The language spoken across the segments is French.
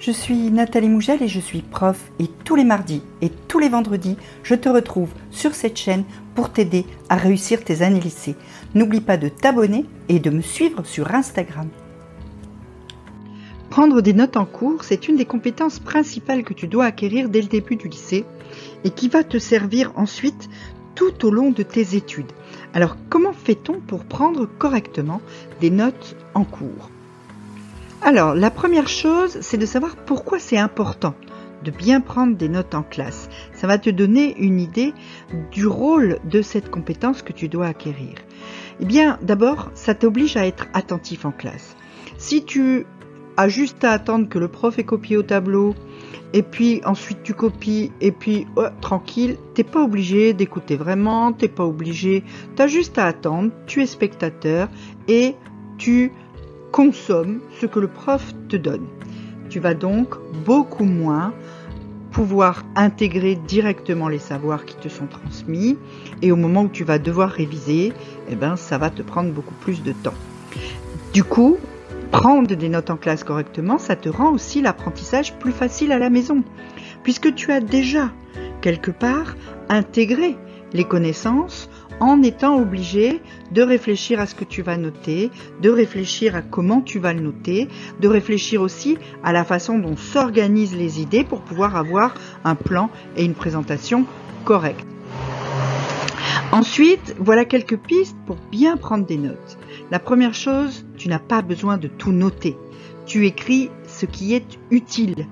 Je suis Nathalie Mougel et je suis prof et tous les mardis et tous les vendredis, je te retrouve sur cette chaîne pour t'aider à réussir tes années lycée. N'oublie pas de t'abonner et de me suivre sur Instagram. Prendre des notes en cours, c'est une des compétences principales que tu dois acquérir dès le début du lycée et qui va te servir ensuite tout au long de tes études. Alors comment fait-on pour prendre correctement des notes en cours? Alors, la première chose, c'est de savoir pourquoi c'est important de bien prendre des notes en classe. Ça va te donner une idée du rôle de cette compétence que tu dois acquérir. Eh bien, d'abord, ça t'oblige à être attentif en classe. Si tu as juste à attendre que le prof ait copié au tableau, et puis ensuite tu copies, et puis oh, tranquille, t'es pas obligé d'écouter vraiment, t'es pas obligé, t'as juste à attendre, tu es spectateur, et tu consomme ce que le prof te donne. Tu vas donc beaucoup moins pouvoir intégrer directement les savoirs qui te sont transmis et au moment où tu vas devoir réviser, eh ben, ça va te prendre beaucoup plus de temps. Du coup, prendre des notes en classe correctement, ça te rend aussi l'apprentissage plus facile à la maison puisque tu as déjà quelque part intégré les connaissances en étant obligé de réfléchir à ce que tu vas noter, de réfléchir à comment tu vas le noter, de réfléchir aussi à la façon dont s'organisent les idées pour pouvoir avoir un plan et une présentation correcte. Ensuite, voilà quelques pistes pour bien prendre des notes. La première chose, tu n'as pas besoin de tout noter. Tu écris ce qui est utile.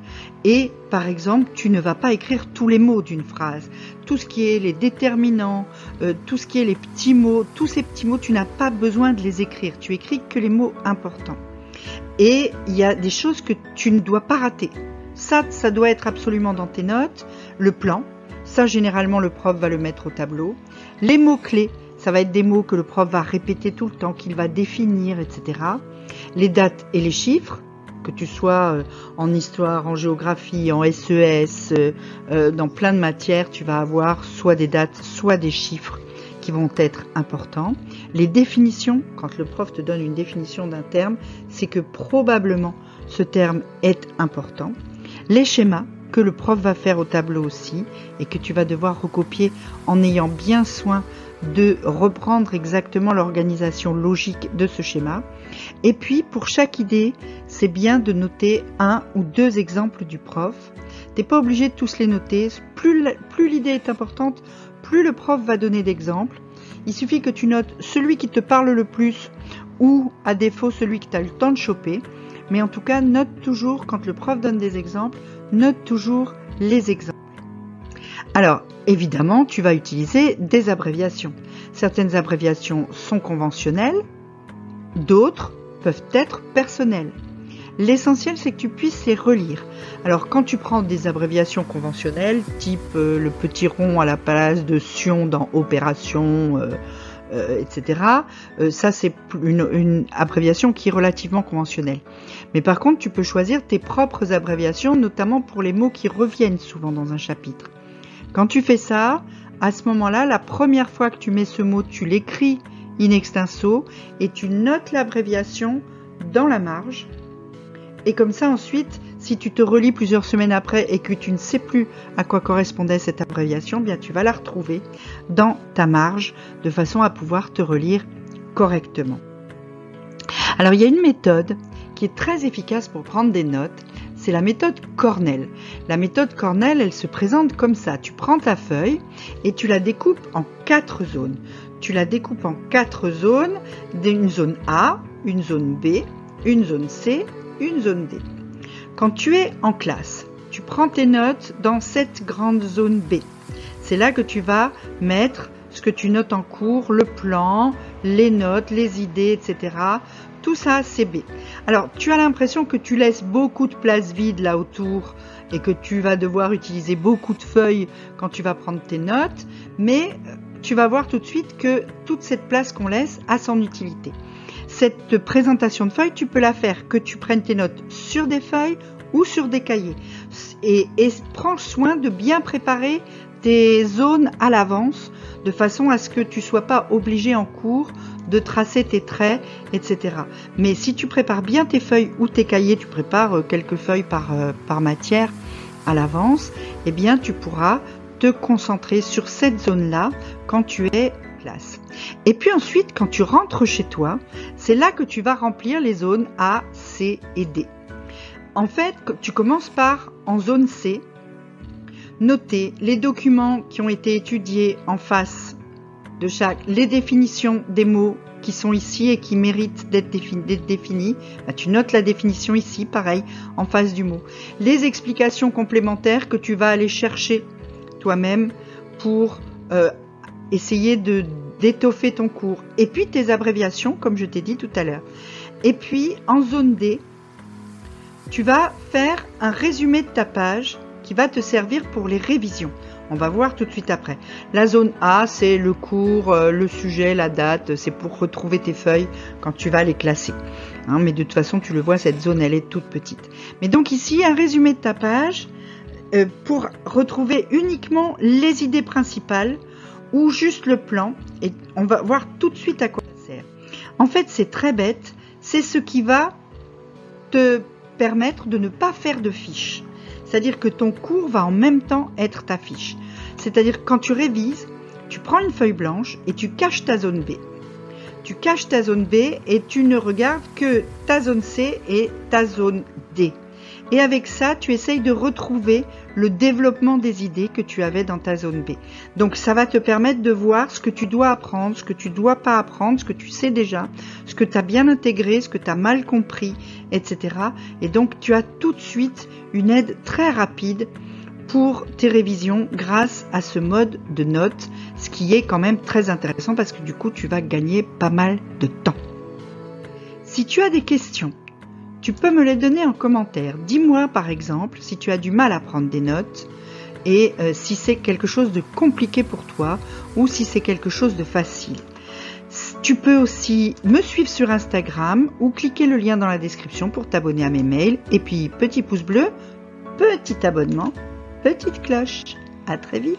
Et par exemple, tu ne vas pas écrire tous les mots d'une phrase. Tout ce qui est les déterminants, euh, tout ce qui est les petits mots, tous ces petits mots, tu n'as pas besoin de les écrire. Tu écris que les mots importants. Et il y a des choses que tu ne dois pas rater. Ça, ça doit être absolument dans tes notes. Le plan, ça généralement le prof va le mettre au tableau. Les mots clés, ça va être des mots que le prof va répéter tout le temps, qu'il va définir, etc. Les dates et les chiffres, que tu sois euh, en histoire, en géographie, en SES, euh, euh, dans plein de matières, tu vas avoir soit des dates, soit des chiffres qui vont être importants. Les définitions, quand le prof te donne une définition d'un terme, c'est que probablement ce terme est important. Les schémas que le prof va faire au tableau aussi et que tu vas devoir recopier en ayant bien soin de reprendre exactement l'organisation logique de ce schéma. Et puis, pour chaque idée, c'est bien de noter un ou deux exemples du prof. T'es pas obligé de tous les noter. Plus, l'idée est importante, plus le prof va donner d'exemples. Il suffit que tu notes celui qui te parle le plus ou à défaut celui que tu as le temps de choper. Mais en tout cas, note toujours, quand le prof donne des exemples, note toujours les exemples. Alors, évidemment, tu vas utiliser des abréviations. Certaines abréviations sont conventionnelles, d'autres peuvent être personnelles. L'essentiel, c'est que tu puisses les relire. Alors, quand tu prends des abréviations conventionnelles, type euh, le petit rond à la place de Sion dans Opération, euh, euh, etc., ça, c'est une, une abréviation qui est relativement conventionnelle. Mais par contre, tu peux choisir tes propres abréviations, notamment pour les mots qui reviennent souvent dans un chapitre. Quand tu fais ça, à ce moment-là, la première fois que tu mets ce mot, tu l'écris in extenso et tu notes l'abréviation dans la marge. Et comme ça, ensuite, si tu te relis plusieurs semaines après et que tu ne sais plus à quoi correspondait cette abréviation, bien tu vas la retrouver dans ta marge de façon à pouvoir te relire correctement. Alors il y a une méthode qui est très efficace pour prendre des notes c'est la méthode Cornell. La méthode Cornell, elle se présente comme ça. Tu prends ta feuille et tu la découpes en quatre zones. Tu la découpes en quatre zones, une zone A, une zone B, une zone C, une zone D. Quand tu es en classe, tu prends tes notes dans cette grande zone B. C'est là que tu vas mettre ce que tu notes en cours, le plan, les notes, les idées, etc. Tout ça, c'est B. Alors, tu as l'impression que tu laisses beaucoup de place vide là autour et que tu vas devoir utiliser beaucoup de feuilles quand tu vas prendre tes notes, mais euh, tu vas voir tout de suite que toute cette place qu'on laisse a son utilité. Cette présentation de feuilles, tu peux la faire que tu prennes tes notes sur des feuilles ou sur des cahiers. Et, prends soin de bien préparer tes zones à l'avance de façon à ce que tu sois pas obligé en cours de tracer tes traits, etc. Mais si tu prépares bien tes feuilles ou tes cahiers, tu prépares euh, quelques feuilles par, euh, par matière à l'avance, eh bien tu pourras te concentrer sur cette zone-là quand tu es classe. Et puis ensuite, quand tu rentres chez toi, c'est là que tu vas remplir les zones A, C et D. En fait, tu commences par en zone C, noter les documents qui ont été étudiés en face de chaque, les définitions des mots qui sont ici et qui méritent d'être définis. Bah, tu notes la définition ici, pareil, en face du mot. Les explications complémentaires que tu vas aller chercher toi-même pour euh, essayer de d'étoffer ton cours. Et puis tes abréviations, comme je t'ai dit tout à l'heure. Et puis en zone D, tu vas faire un résumé de ta page qui va te servir pour les révisions. On va voir tout de suite après. La zone A, c'est le cours, euh, le sujet, la date, c'est pour retrouver tes feuilles quand tu vas les classer. Hein, mais de toute façon, tu le vois, cette zone, elle est toute petite. Mais donc ici, un résumé de ta page euh, pour retrouver uniquement les idées principales ou juste le plan. Et on va voir tout de suite à quoi ça sert. En fait, c'est très bête. C'est ce qui va te permettre de ne pas faire de fiches. C'est-à-dire que ton cours va en même temps être ta fiche. C'est-à-dire que quand tu révises, tu prends une feuille blanche et tu caches ta zone B. Tu caches ta zone B et tu ne regardes que ta zone C et ta zone D. Et avec ça, tu essayes de retrouver le développement des idées que tu avais dans ta zone B. Donc ça va te permettre de voir ce que tu dois apprendre, ce que tu dois pas apprendre, ce que tu sais déjà, ce que tu as bien intégré, ce que tu as mal compris, etc. Et donc tu as tout de suite une aide très rapide pour tes révisions grâce à ce mode de notes, ce qui est quand même très intéressant parce que du coup tu vas gagner pas mal de temps. Si tu as des questions, tu peux me les donner en commentaire. Dis-moi par exemple si tu as du mal à prendre des notes et euh, si c'est quelque chose de compliqué pour toi ou si c'est quelque chose de facile. Tu peux aussi me suivre sur Instagram ou cliquer le lien dans la description pour t'abonner à mes mails. Et puis petit pouce bleu, petit abonnement, petite cloche. À très vite